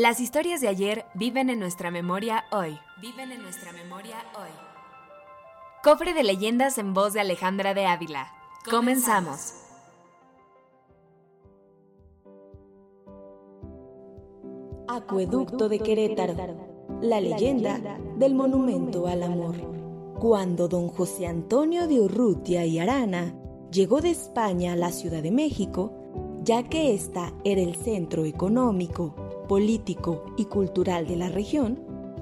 Las historias de ayer viven en nuestra memoria hoy. Viven en nuestra memoria hoy. Cofre de leyendas en voz de Alejandra de Ávila. Comenzamos. Acueducto de Querétaro. La leyenda del monumento al amor. Cuando don José Antonio de Urrutia y Arana llegó de España a la Ciudad de México, ya que ésta era el centro económico, político y cultural de la región,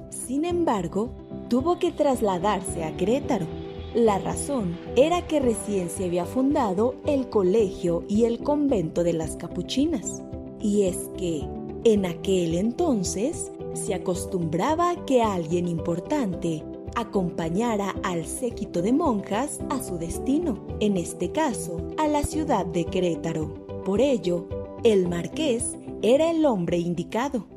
sin embargo, tuvo que trasladarse a Querétaro. La razón era que recién se había fundado el colegio y el convento de las capuchinas. Y es que, en aquel entonces, se acostumbraba que alguien importante acompañara al séquito de monjas a su destino, en este caso, a la ciudad de Querétaro. Por ello, el marqués era el hombre indicado.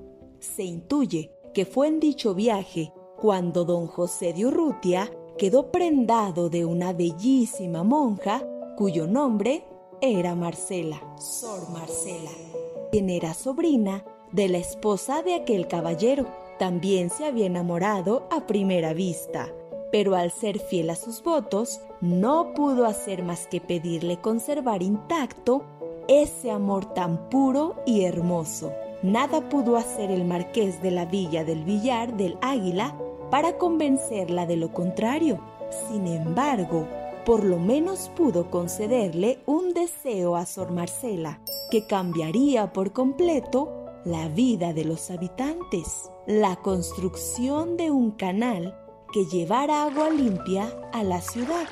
Se intuye que fue en dicho viaje cuando don José de Urrutia quedó prendado de una bellísima monja cuyo nombre era Marcela, Sor Marcela, quien era sobrina de la esposa de aquel caballero. También se había enamorado a primera vista, pero al ser fiel a sus votos, no pudo hacer más que pedirle conservar intacto ese amor tan puro y hermoso. Nada pudo hacer el marqués de la villa del Villar del Águila para convencerla de lo contrario. Sin embargo, por lo menos pudo concederle un deseo a Sor Marcela, que cambiaría por completo la vida de los habitantes, la construcción de un canal que llevara agua limpia a la ciudad.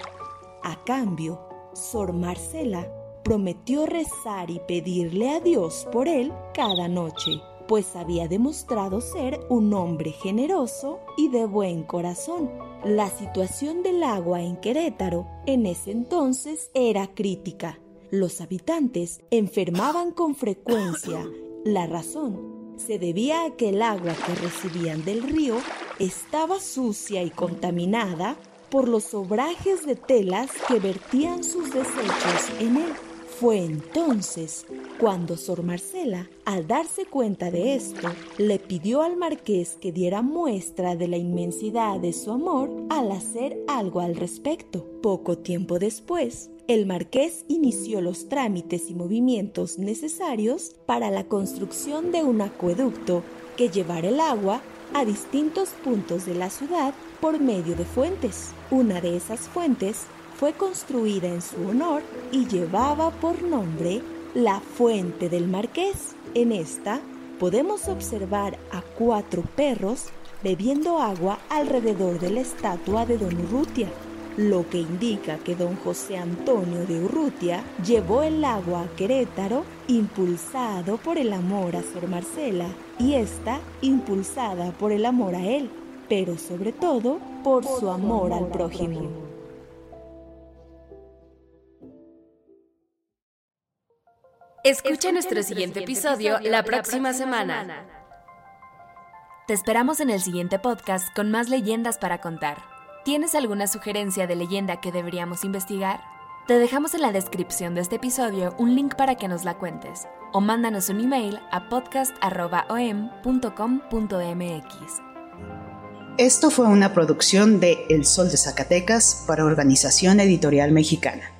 A cambio, Sor Marcela prometió rezar y pedirle a Dios por él cada noche, pues había demostrado ser un hombre generoso y de buen corazón. La situación del agua en Querétaro en ese entonces era crítica. Los habitantes enfermaban con frecuencia. La razón se debía a que el agua que recibían del río estaba sucia y contaminada por los obrajes de telas que vertían sus desechos en él. Fue entonces cuando Sor Marcela, al darse cuenta de esto, le pidió al marqués que diera muestra de la inmensidad de su amor al hacer algo al respecto. Poco tiempo después, el marqués inició los trámites y movimientos necesarios para la construcción de un acueducto que llevara el agua a distintos puntos de la ciudad por medio de fuentes. Una de esas fuentes fue construida en su honor y llevaba por nombre la Fuente del Marqués. En esta podemos observar a cuatro perros bebiendo agua alrededor de la estatua de Don Urrutia, lo que indica que don José Antonio de Urrutia llevó el agua a Querétaro impulsado por el amor a Sor Marcela y esta impulsada por el amor a él, pero sobre todo por su amor al prójimo. Escucha nuestro siguiente episodio la próxima semana. Te esperamos en el siguiente podcast con más leyendas para contar. ¿Tienes alguna sugerencia de leyenda que deberíamos investigar? Te dejamos en la descripción de este episodio un link para que nos la cuentes o mándanos un email a podcast.om.com.mx. Esto fue una producción de El Sol de Zacatecas para Organización Editorial Mexicana.